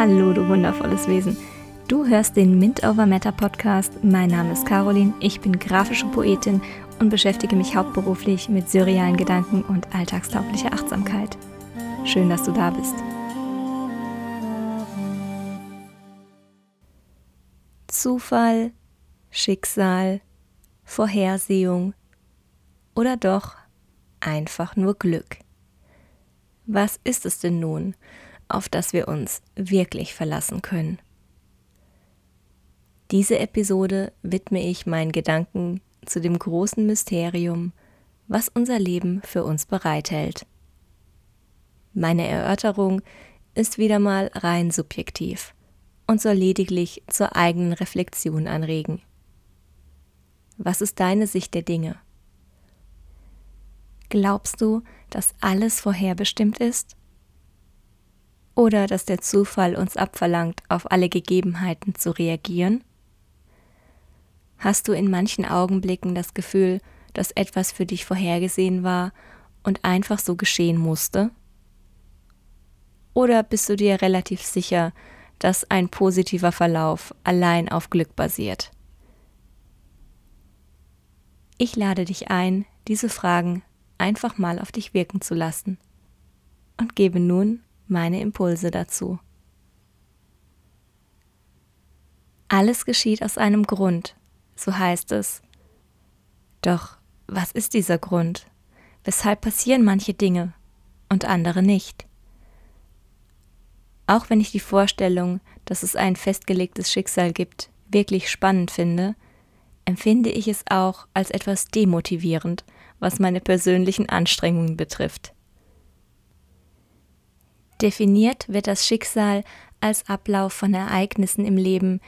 Hallo, du wundervolles Wesen. Du hörst den Mint Over Matter Podcast. Mein Name ist Caroline, ich bin grafische Poetin und beschäftige mich hauptberuflich mit surrealen Gedanken und alltagstauglicher Achtsamkeit. Schön, dass du da bist. Zufall, Schicksal, Vorhersehung oder doch einfach nur Glück. Was ist es denn nun, auf das wir uns wirklich verlassen können? Diese Episode widme ich meinen Gedanken zu dem großen Mysterium, was unser Leben für uns bereithält. Meine Erörterung ist wieder mal rein subjektiv und soll lediglich zur eigenen Reflexion anregen. Was ist deine Sicht der Dinge? Glaubst du, dass alles vorherbestimmt ist? Oder dass der Zufall uns abverlangt, auf alle Gegebenheiten zu reagieren? Hast du in manchen Augenblicken das Gefühl, dass etwas für dich vorhergesehen war und einfach so geschehen musste? Oder bist du dir relativ sicher, dass ein positiver Verlauf allein auf Glück basiert? Ich lade dich ein, diese Fragen einfach mal auf dich wirken zu lassen und gebe nun meine Impulse dazu. Alles geschieht aus einem Grund, so heißt es. Doch was ist dieser Grund? Weshalb passieren manche Dinge und andere nicht? Auch wenn ich die Vorstellung, dass es ein festgelegtes Schicksal gibt, wirklich spannend finde, empfinde ich es auch als etwas demotivierend, was meine persönlichen Anstrengungen betrifft. Definiert wird das Schicksal als Ablauf von Ereignissen im Leben,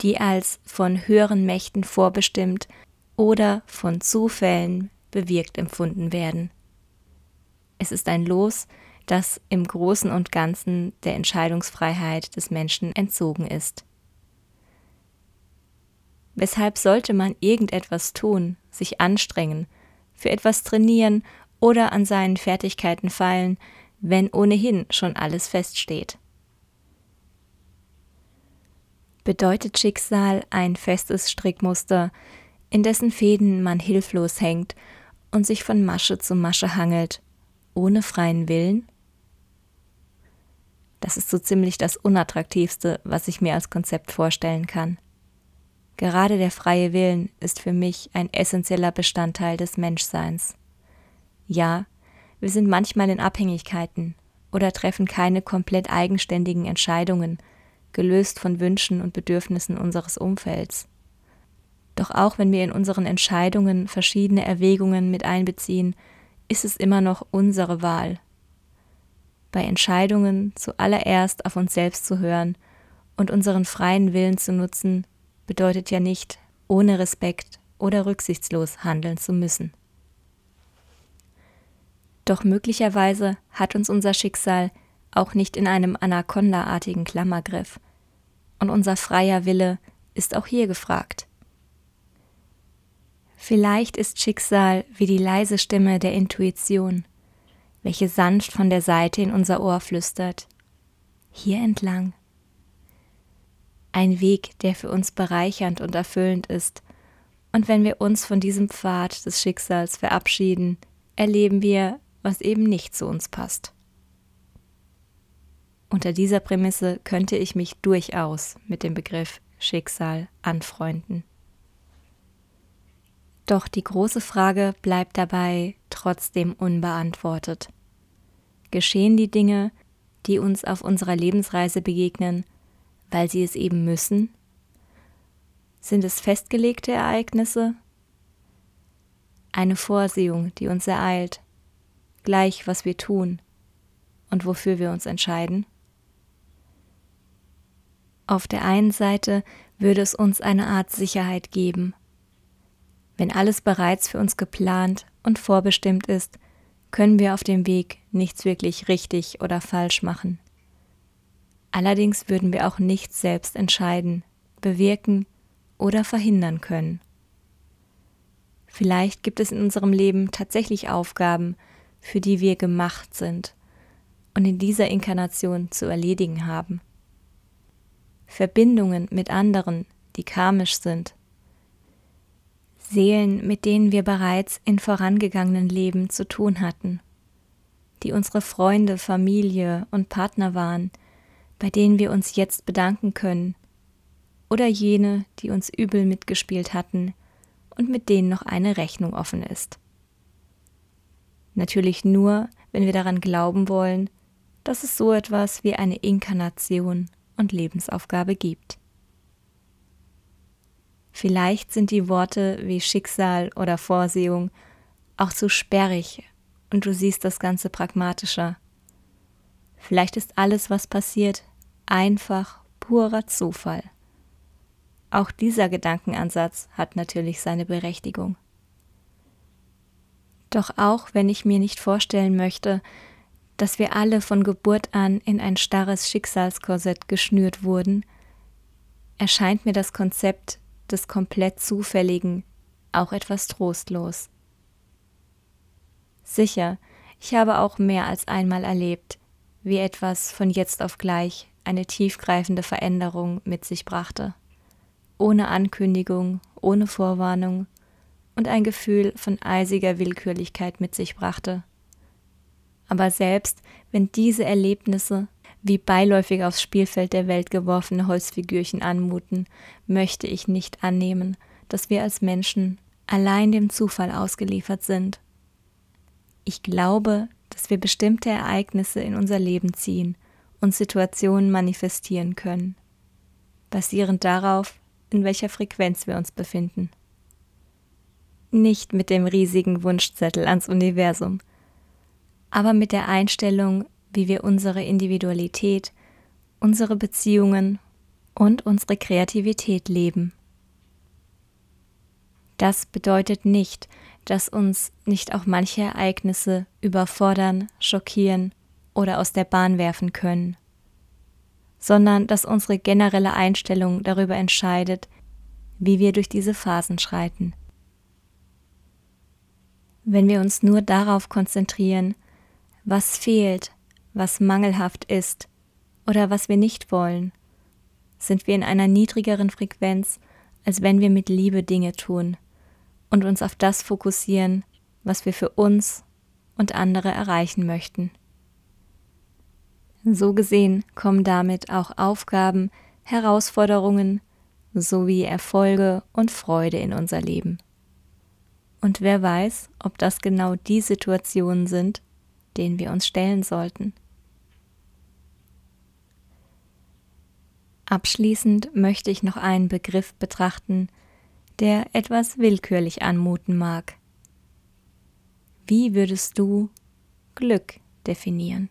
die als von höheren Mächten vorbestimmt oder von Zufällen bewirkt empfunden werden. Es ist ein Los, das im Großen und Ganzen der Entscheidungsfreiheit des Menschen entzogen ist. Weshalb sollte man irgendetwas tun, sich anstrengen, für etwas trainieren oder an seinen Fertigkeiten feilen, wenn ohnehin schon alles feststeht? Bedeutet Schicksal ein festes Strickmuster, in dessen Fäden man hilflos hängt und sich von Masche zu Masche hangelt, ohne freien Willen? Das ist so ziemlich das Unattraktivste, was ich mir als Konzept vorstellen kann. Gerade der freie Willen ist für mich ein essentieller Bestandteil des Menschseins. Ja, wir sind manchmal in Abhängigkeiten oder treffen keine komplett eigenständigen Entscheidungen, gelöst von Wünschen und Bedürfnissen unseres Umfelds. Doch auch wenn wir in unseren Entscheidungen verschiedene Erwägungen mit einbeziehen, ist es immer noch unsere Wahl, bei Entscheidungen zuallererst auf uns selbst zu hören und unseren freien Willen zu nutzen, bedeutet ja nicht, ohne Respekt oder rücksichtslos handeln zu müssen. Doch möglicherweise hat uns unser Schicksal auch nicht in einem Anaconda-artigen Klammergriff, und unser freier Wille ist auch hier gefragt. Vielleicht ist Schicksal wie die leise Stimme der Intuition, welche sanft von der Seite in unser Ohr flüstert. Hier entlang. Ein Weg, der für uns bereichernd und erfüllend ist. Und wenn wir uns von diesem Pfad des Schicksals verabschieden, erleben wir, was eben nicht zu uns passt. Unter dieser Prämisse könnte ich mich durchaus mit dem Begriff Schicksal anfreunden. Doch die große Frage bleibt dabei trotzdem unbeantwortet. Geschehen die Dinge, die uns auf unserer Lebensreise begegnen, weil sie es eben müssen? Sind es festgelegte Ereignisse? Eine Vorsehung, die uns ereilt, gleich was wir tun und wofür wir uns entscheiden? Auf der einen Seite würde es uns eine Art Sicherheit geben, wenn alles bereits für uns geplant und vorbestimmt ist, können wir auf dem Weg nichts wirklich richtig oder falsch machen. Allerdings würden wir auch nichts selbst entscheiden, bewirken oder verhindern können. Vielleicht gibt es in unserem Leben tatsächlich Aufgaben, für die wir gemacht sind und in dieser Inkarnation zu erledigen haben. Verbindungen mit anderen, die karmisch sind. Seelen, mit denen wir bereits in vorangegangenen Leben zu tun hatten, die unsere Freunde, Familie und Partner waren, bei denen wir uns jetzt bedanken können, oder jene, die uns übel mitgespielt hatten und mit denen noch eine Rechnung offen ist. Natürlich nur, wenn wir daran glauben wollen, dass es so etwas wie eine Inkarnation und Lebensaufgabe gibt. Vielleicht sind die Worte wie Schicksal oder Vorsehung auch zu sperrig und du siehst das Ganze pragmatischer. Vielleicht ist alles, was passiert, einfach purer Zufall. Auch dieser Gedankenansatz hat natürlich seine Berechtigung. Doch auch wenn ich mir nicht vorstellen möchte, dass wir alle von Geburt an in ein starres Schicksalskorsett geschnürt wurden, erscheint mir das Konzept des komplett Zufälligen auch etwas trostlos. Sicher, ich habe auch mehr als einmal erlebt, wie etwas von jetzt auf gleich eine tiefgreifende Veränderung mit sich brachte, ohne Ankündigung, ohne Vorwarnung und ein Gefühl von eisiger Willkürlichkeit mit sich brachte. Aber selbst wenn diese Erlebnisse wie beiläufig aufs Spielfeld der Welt geworfene Holzfigürchen anmuten, möchte ich nicht annehmen, dass wir als Menschen allein dem Zufall ausgeliefert sind. Ich glaube, dass wir bestimmte Ereignisse in unser Leben ziehen und Situationen manifestieren können, basierend darauf, in welcher Frequenz wir uns befinden. Nicht mit dem riesigen Wunschzettel ans Universum, aber mit der Einstellung, wie wir unsere Individualität, unsere Beziehungen und unsere Kreativität leben. Das bedeutet nicht, dass uns nicht auch manche Ereignisse überfordern, schockieren oder aus der Bahn werfen können, sondern dass unsere generelle Einstellung darüber entscheidet, wie wir durch diese Phasen schreiten. Wenn wir uns nur darauf konzentrieren, was fehlt, was mangelhaft ist oder was wir nicht wollen, sind wir in einer niedrigeren Frequenz, als wenn wir mit Liebe Dinge tun und uns auf das fokussieren, was wir für uns und andere erreichen möchten. So gesehen kommen damit auch Aufgaben, Herausforderungen sowie Erfolge und Freude in unser Leben. Und wer weiß, ob das genau die Situationen sind, denen wir uns stellen sollten. Abschließend möchte ich noch einen Begriff betrachten, der etwas willkürlich anmuten mag. Wie würdest du Glück definieren?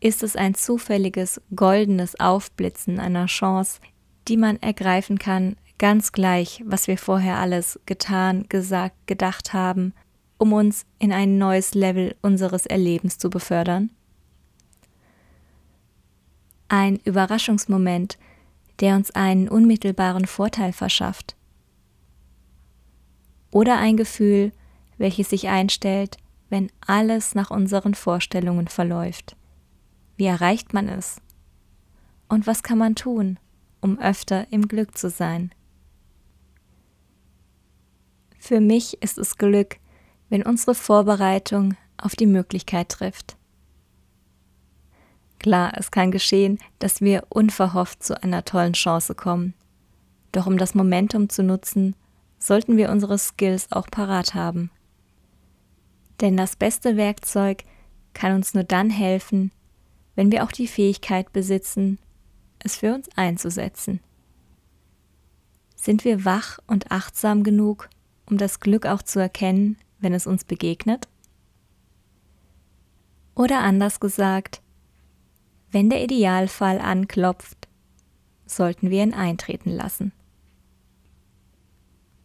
Ist es ein zufälliges, goldenes Aufblitzen einer Chance, die man ergreifen kann, ganz gleich, was wir vorher alles getan, gesagt, gedacht haben, um uns in ein neues Level unseres Erlebens zu befördern? Ein Überraschungsmoment, der uns einen unmittelbaren Vorteil verschafft. Oder ein Gefühl, welches sich einstellt, wenn alles nach unseren Vorstellungen verläuft. Wie erreicht man es? Und was kann man tun, um öfter im Glück zu sein? Für mich ist es Glück, wenn unsere Vorbereitung auf die Möglichkeit trifft. Klar, es kann geschehen, dass wir unverhofft zu einer tollen Chance kommen. Doch um das Momentum zu nutzen, sollten wir unsere Skills auch parat haben. Denn das beste Werkzeug kann uns nur dann helfen, wenn wir auch die Fähigkeit besitzen, es für uns einzusetzen. Sind wir wach und achtsam genug, um das Glück auch zu erkennen, wenn es uns begegnet? Oder anders gesagt, wenn der Idealfall anklopft, sollten wir ihn eintreten lassen.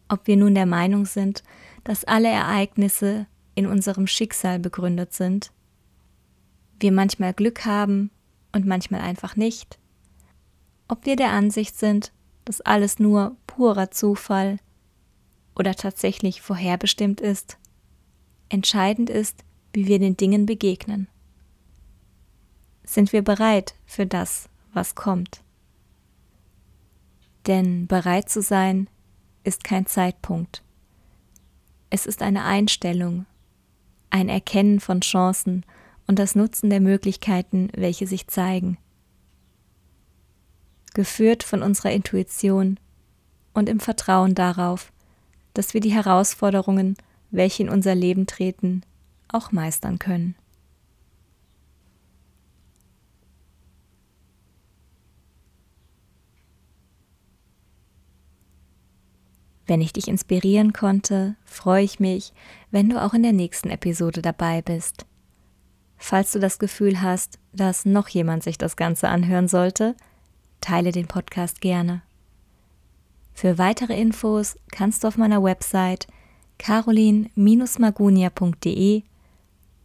Ob wir nun der Meinung sind, dass alle Ereignisse in unserem Schicksal begründet sind, wir manchmal Glück haben und manchmal einfach nicht, ob wir der Ansicht sind, dass alles nur purer Zufall oder tatsächlich vorherbestimmt ist. Entscheidend ist, wie wir den Dingen begegnen. Sind wir bereit für das, was kommt? Denn bereit zu sein ist kein Zeitpunkt. Es ist eine Einstellung, ein Erkennen von Chancen und das Nutzen der Möglichkeiten, welche sich zeigen. Geführt von unserer Intuition und im Vertrauen darauf, dass wir die Herausforderungen, welche in unser Leben treten, auch meistern können. Wenn ich dich inspirieren konnte, freue ich mich, wenn du auch in der nächsten Episode dabei bist. Falls du das Gefühl hast, dass noch jemand sich das Ganze anhören sollte, teile den Podcast gerne. Für weitere Infos kannst du auf meiner Website carolin-magunia.de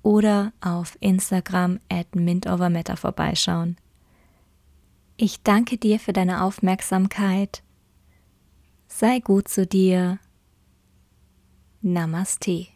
oder auf Instagram at mintovermatter vorbeischauen. Ich danke dir für deine Aufmerksamkeit Sei gut zu dir. Namaste.